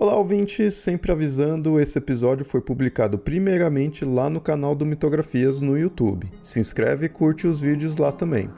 Olá, ouvintes! Sempre avisando, esse episódio foi publicado primeiramente lá no canal do Mitografias no YouTube. Se inscreve e curte os vídeos lá também.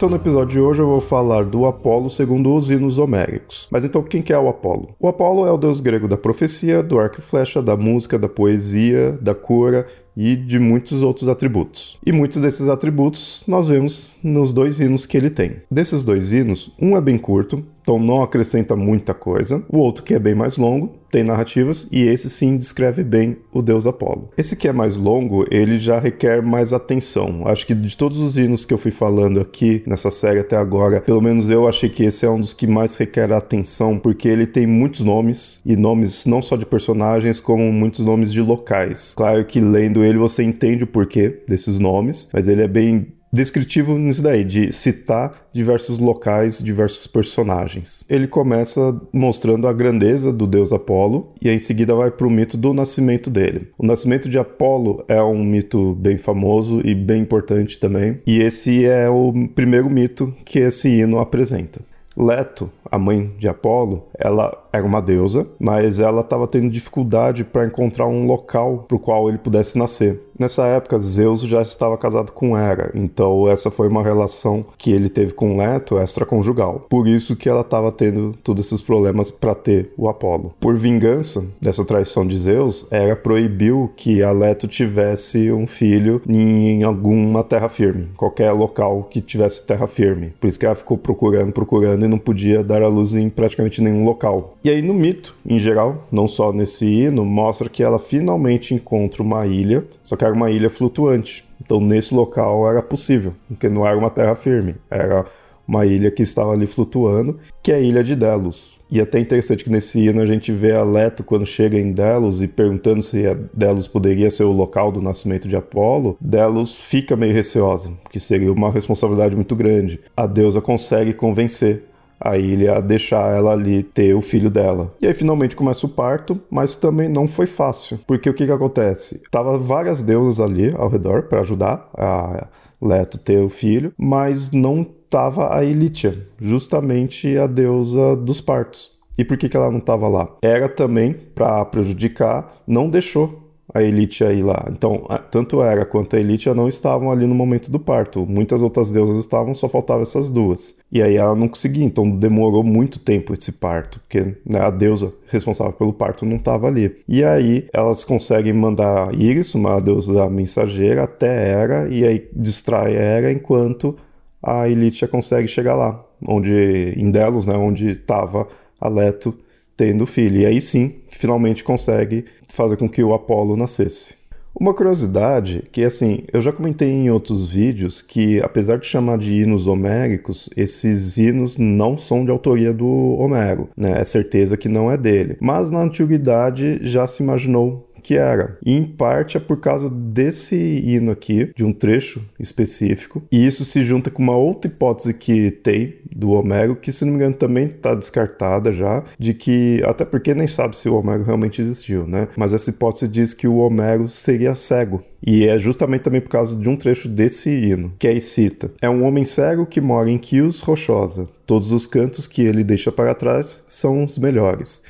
Então, no episódio de hoje eu vou falar do Apolo segundo os hinos homéricos. Mas então, quem que é o Apolo? O Apolo é o deus grego da profecia, do arco e flecha, da música, da poesia, da cura e de muitos outros atributos. E muitos desses atributos nós vemos nos dois hinos que ele tem. Desses dois hinos, um é bem curto, então não acrescenta muita coisa. O outro, que é bem mais longo, tem narrativas e esse sim descreve bem o deus Apolo. Esse que é mais longo, ele já requer mais atenção. Acho que de todos os hinos que eu fui falando aqui nessa série até agora, pelo menos eu achei que esse é um dos que mais requer atenção, porque ele tem muitos nomes e nomes não só de personagens, como muitos nomes de locais. Claro que lendo ele você entende o porquê desses nomes, mas ele é bem descritivo nisso daí, de citar diversos locais, diversos personagens. Ele começa mostrando a grandeza do deus Apolo e em seguida vai para o mito do nascimento dele. O nascimento de Apolo é um mito bem famoso e bem importante também, e esse é o primeiro mito que esse hino apresenta. Leto, a mãe de Apolo, ela era uma deusa, mas ela estava tendo dificuldade para encontrar um local para o qual ele pudesse nascer. Nessa época, Zeus já estava casado com Hera, então essa foi uma relação que ele teve com Leto extraconjugal. Por isso que ela estava tendo todos esses problemas para ter o Apolo. Por vingança dessa traição de Zeus, Hera proibiu que a Leto tivesse um filho em alguma terra firme, qualquer local que tivesse terra firme. Por isso que ela ficou procurando, procurando e não podia dar a luz em praticamente nenhum local. E aí no mito, em geral, não só nesse hino, mostra que ela finalmente encontra uma ilha, só que era uma ilha flutuante. Então nesse local era possível, porque não era uma terra firme, era uma ilha que estava ali flutuando, que é a ilha de Delos. E é até interessante que nesse hino a gente vê a Leto quando chega em Delos e perguntando se Delos poderia ser o local do nascimento de Apolo, Delos fica meio receosa, que seria uma responsabilidade muito grande. A deusa consegue convencer a ilha deixar ela ali ter o filho dela. E aí finalmente começa o parto, mas também não foi fácil, porque o que que acontece? Tava várias deusas ali ao redor para ajudar a Leto ter o filho, mas não tava a Elitia, justamente a deusa dos partos. E por que, que ela não estava lá? Era também para prejudicar, não deixou a elite aí lá. Então, tanto Hera quanto a elite não estavam ali no momento do parto. Muitas outras deusas estavam, só faltavam essas duas. E aí ela não conseguia, então demorou muito tempo esse parto, porque né, a deusa responsável pelo parto não estava ali. E aí elas conseguem mandar Iris, uma deusa mensageira, até Hera, e aí distrai Hera enquanto a elite consegue chegar lá, onde em Delos, né, onde estava a Leto tendo filho. E aí sim, finalmente consegue fazer com que o Apolo nascesse. Uma curiosidade que assim, eu já comentei em outros vídeos que apesar de chamar de hinos homéricos, esses hinos não são de autoria do Homero, né? É certeza que não é dele. Mas na antiguidade já se imaginou que era. E em parte é por causa desse hino aqui, de um trecho específico. E isso se junta com uma outra hipótese que tem do Homero, que se não me engano também está descartada já, de que, até porque nem sabe se o Homero realmente existiu, né? Mas essa hipótese diz que o Homero seria cego. E é justamente também por causa de um trecho desse hino, que aí cita: É um homem cego que mora em Quios Rochosa. Todos os cantos que ele deixa para trás são os melhores.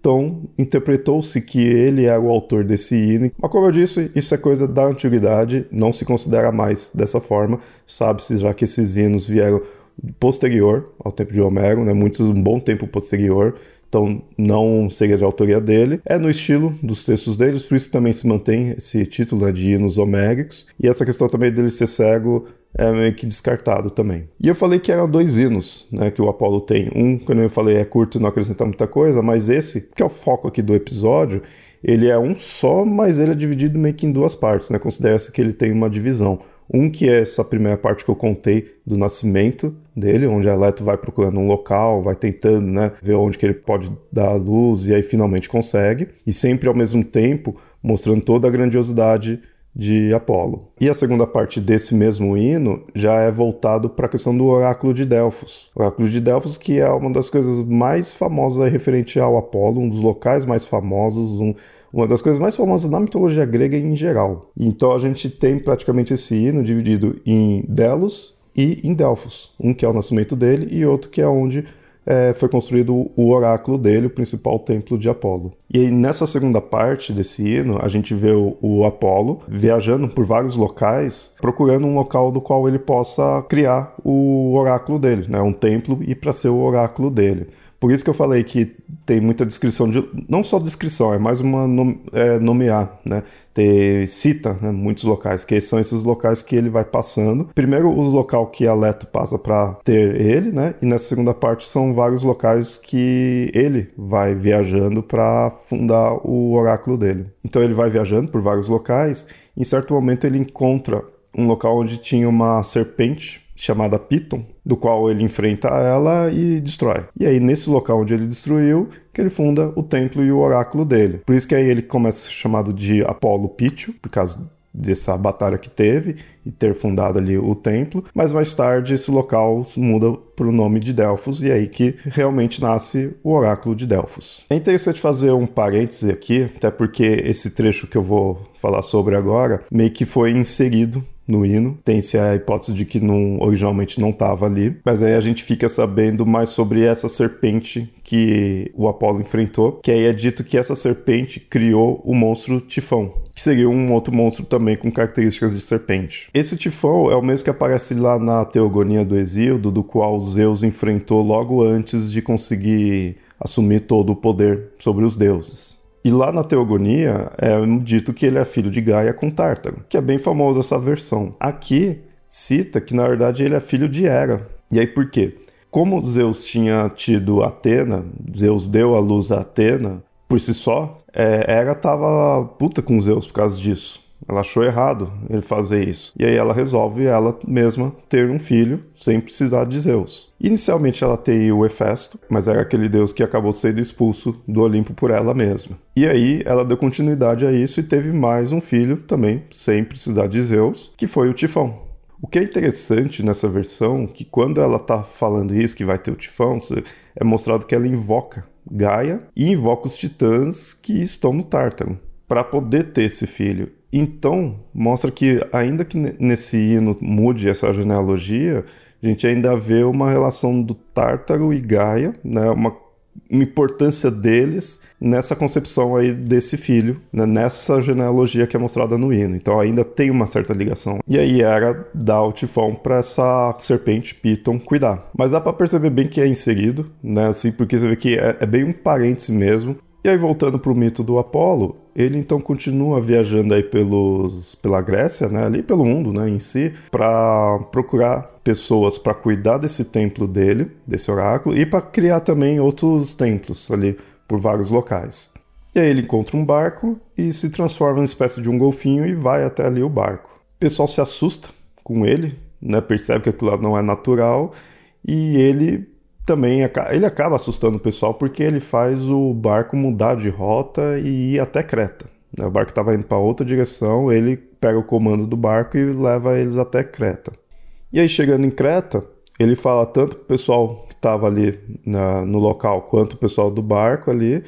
Então, interpretou-se que ele era o autor desse hino. Mas, como eu disse, isso é coisa da antiguidade, não se considera mais dessa forma. Sabe-se já que esses hinos vieram posterior ao tempo de Homero, né? Muitos um bom tempo posterior. Então, não seria de autoria dele. É no estilo dos textos deles, por isso também se mantém esse título né, de hinos homéricos. E essa questão também dele ser cego é meio que descartado também. E eu falei que eram dois hinos, né, que o Apolo tem. Um, quando eu falei, é curto e não acrescenta muita coisa, mas esse, que é o foco aqui do episódio, ele é um só, mas ele é dividido meio que em duas partes, né? Considera-se que ele tem uma divisão. Um que é essa primeira parte que eu contei do nascimento dele, onde a Leto vai procurando um local, vai tentando, né, ver onde que ele pode dar a luz e aí finalmente consegue, e sempre ao mesmo tempo mostrando toda a grandiosidade de Apolo. E a segunda parte desse mesmo hino já é voltado para a questão do oráculo de Delfos. O oráculo de Delfos que é uma das coisas mais famosas referente ao Apolo, um dos locais mais famosos, um, uma das coisas mais famosas na mitologia grega em geral. Então a gente tem praticamente esse hino dividido em Delos e em Delfos, um que é o nascimento dele e outro que é onde é, foi construído o oráculo dele, o principal templo de Apolo. E aí, nessa segunda parte desse hino, a gente vê o, o Apolo viajando por vários locais, procurando um local do qual ele possa criar o oráculo dele, né? um templo e para ser o oráculo dele. Por isso que eu falei que tem muita descrição de. Não só descrição, é mais uma é, nomear, né? Ter, cita né, muitos locais, que são esses locais que ele vai passando. Primeiro, os locais que a Leto passa para ter ele, né? E nessa segunda parte são vários locais que ele vai viajando para fundar o oráculo dele. Então ele vai viajando por vários locais. Em certo momento ele encontra um local onde tinha uma serpente chamada Piton, do qual ele enfrenta ela e destrói. E aí, nesse local onde ele destruiu, que ele funda o templo e o oráculo dele. Por isso que aí ele começa a ser chamado de Apolo Pítio, por causa dessa batalha que teve e ter fundado ali o templo, mas mais tarde esse local muda para o nome de Delfos e é aí que realmente nasce o oráculo de Delfos. É interessante fazer um parêntese aqui, até porque esse trecho que eu vou falar sobre agora meio que foi inserido no hino. Tem-se a hipótese de que não, originalmente não estava ali, mas aí a gente fica sabendo mais sobre essa serpente que o Apolo enfrentou, que aí é dito que essa serpente criou o monstro Tifão, que seria um outro monstro também com características de serpente. Esse Tifão é o mesmo que aparece lá na Teogonia do Exíodo, do qual Zeus enfrentou logo antes de conseguir assumir todo o poder sobre os deuses. E lá na Teogonia é dito que ele é filho de Gaia com Tártaro, que é bem famosa essa versão. Aqui cita que na verdade ele é filho de Hera. E aí por quê? Como Zeus tinha tido Atena, Zeus deu a luz a Atena por si só, é, Hera tava puta com Zeus por causa disso. Ela achou errado ele fazer isso. E aí ela resolve ela mesma ter um filho sem precisar de Zeus. Inicialmente ela tem o Hefesto, mas era aquele deus que acabou sendo expulso do Olimpo por ela mesma. E aí ela deu continuidade a isso e teve mais um filho também, sem precisar de Zeus, que foi o Tifão. O que é interessante nessa versão, que quando ela tá falando isso, que vai ter o Tifão, é mostrado que ela invoca Gaia e invoca os titãs que estão no Tártaro para poder ter esse filho. Então, mostra que, ainda que nesse hino mude essa genealogia, a gente ainda vê uma relação do Tártaro e Gaia, né? uma, importância deles nessa concepção aí desse filho, né? nessa genealogia que é mostrada no hino. Então ainda tem uma certa ligação. E aí era dar o tifão para essa serpente Piton cuidar. Mas dá para perceber bem que é inserido, né? Assim, porque você vê que é, é bem um parêntese mesmo. E aí, voltando para o mito do Apolo, ele então continua viajando aí pelos, pela Grécia, né, ali pelo mundo né, em si, para procurar pessoas para cuidar desse templo dele, desse oráculo, e para criar também outros templos ali por vários locais. E aí ele encontra um barco e se transforma numa espécie de um golfinho e vai até ali o barco. O pessoal se assusta com ele, né, percebe que aquilo lá não é natural e ele também ele acaba assustando o pessoal porque ele faz o barco mudar de rota e ir até Creta. Né? O barco estava indo para outra direção, ele pega o comando do barco e leva eles até Creta. E aí, chegando em Creta, ele fala tanto para o pessoal que estava ali na, no local quanto o pessoal do barco ali,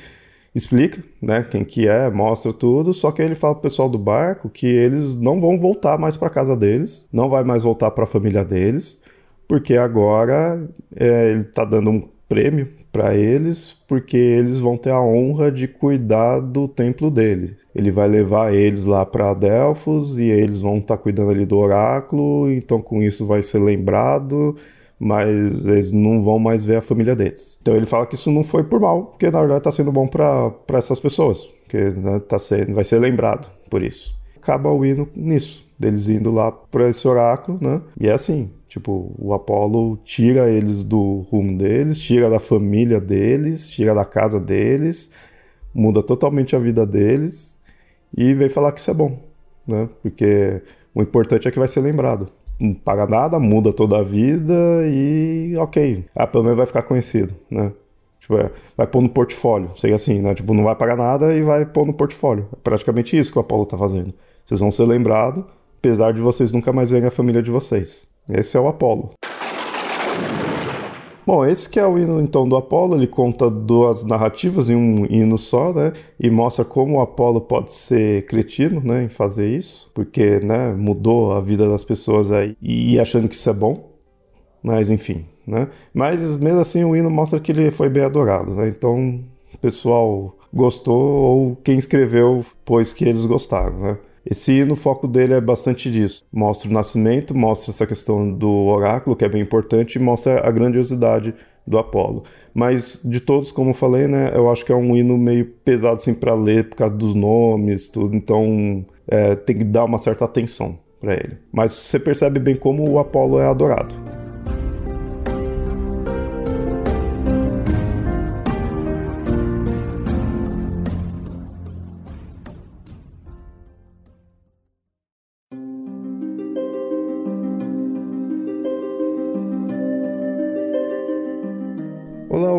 explica né, quem que é, mostra tudo, só que ele fala pro pessoal do barco que eles não vão voltar mais para casa deles, não vai mais voltar para a família deles, porque agora é, ele está dando um prêmio para eles, porque eles vão ter a honra de cuidar do templo dele. Ele vai levar eles lá para Delfos e eles vão estar tá cuidando ali do oráculo, então com isso vai ser lembrado, mas eles não vão mais ver a família deles. Então ele fala que isso não foi por mal, porque na verdade está sendo bom para essas pessoas, que né, tá sendo, vai ser lembrado por isso. Acaba o hino nisso, deles indo lá para esse oráculo, né? E é assim, Tipo, o Apolo tira eles do rumo deles, tira da família deles, tira da casa deles, muda totalmente a vida deles e vem falar que isso é bom, né? Porque O importante é que vai ser lembrado. Não paga nada, muda toda a vida e ok. Ah, pelo menos vai ficar conhecido, né? Tipo, é, vai pôr no portfólio, sei assim, né? Tipo, não vai pagar nada e vai pôr no portfólio. É praticamente isso que o Apollo tá fazendo. Vocês vão ser lembrados, apesar de vocês nunca mais verem a família de vocês. Esse é o Apollo. Bom, esse que é o hino então do Apolo, ele conta duas narrativas em um hino só, né? E mostra como o Apolo pode ser cretino, né, em fazer isso, porque, né, mudou a vida das pessoas aí e achando que isso é bom. Mas enfim, né? Mas mesmo assim o hino mostra que ele foi bem adorado, né? Então, o pessoal gostou ou quem escreveu pôs que eles gostaram, né? Esse hino, o foco dele é bastante disso. Mostra o nascimento, mostra essa questão do oráculo, que é bem importante, e mostra a grandiosidade do Apolo. Mas de todos, como eu falei, né, eu acho que é um hino meio pesado assim para ler por causa dos nomes, tudo. Então é, tem que dar uma certa atenção para ele. Mas você percebe bem como o Apolo é adorado.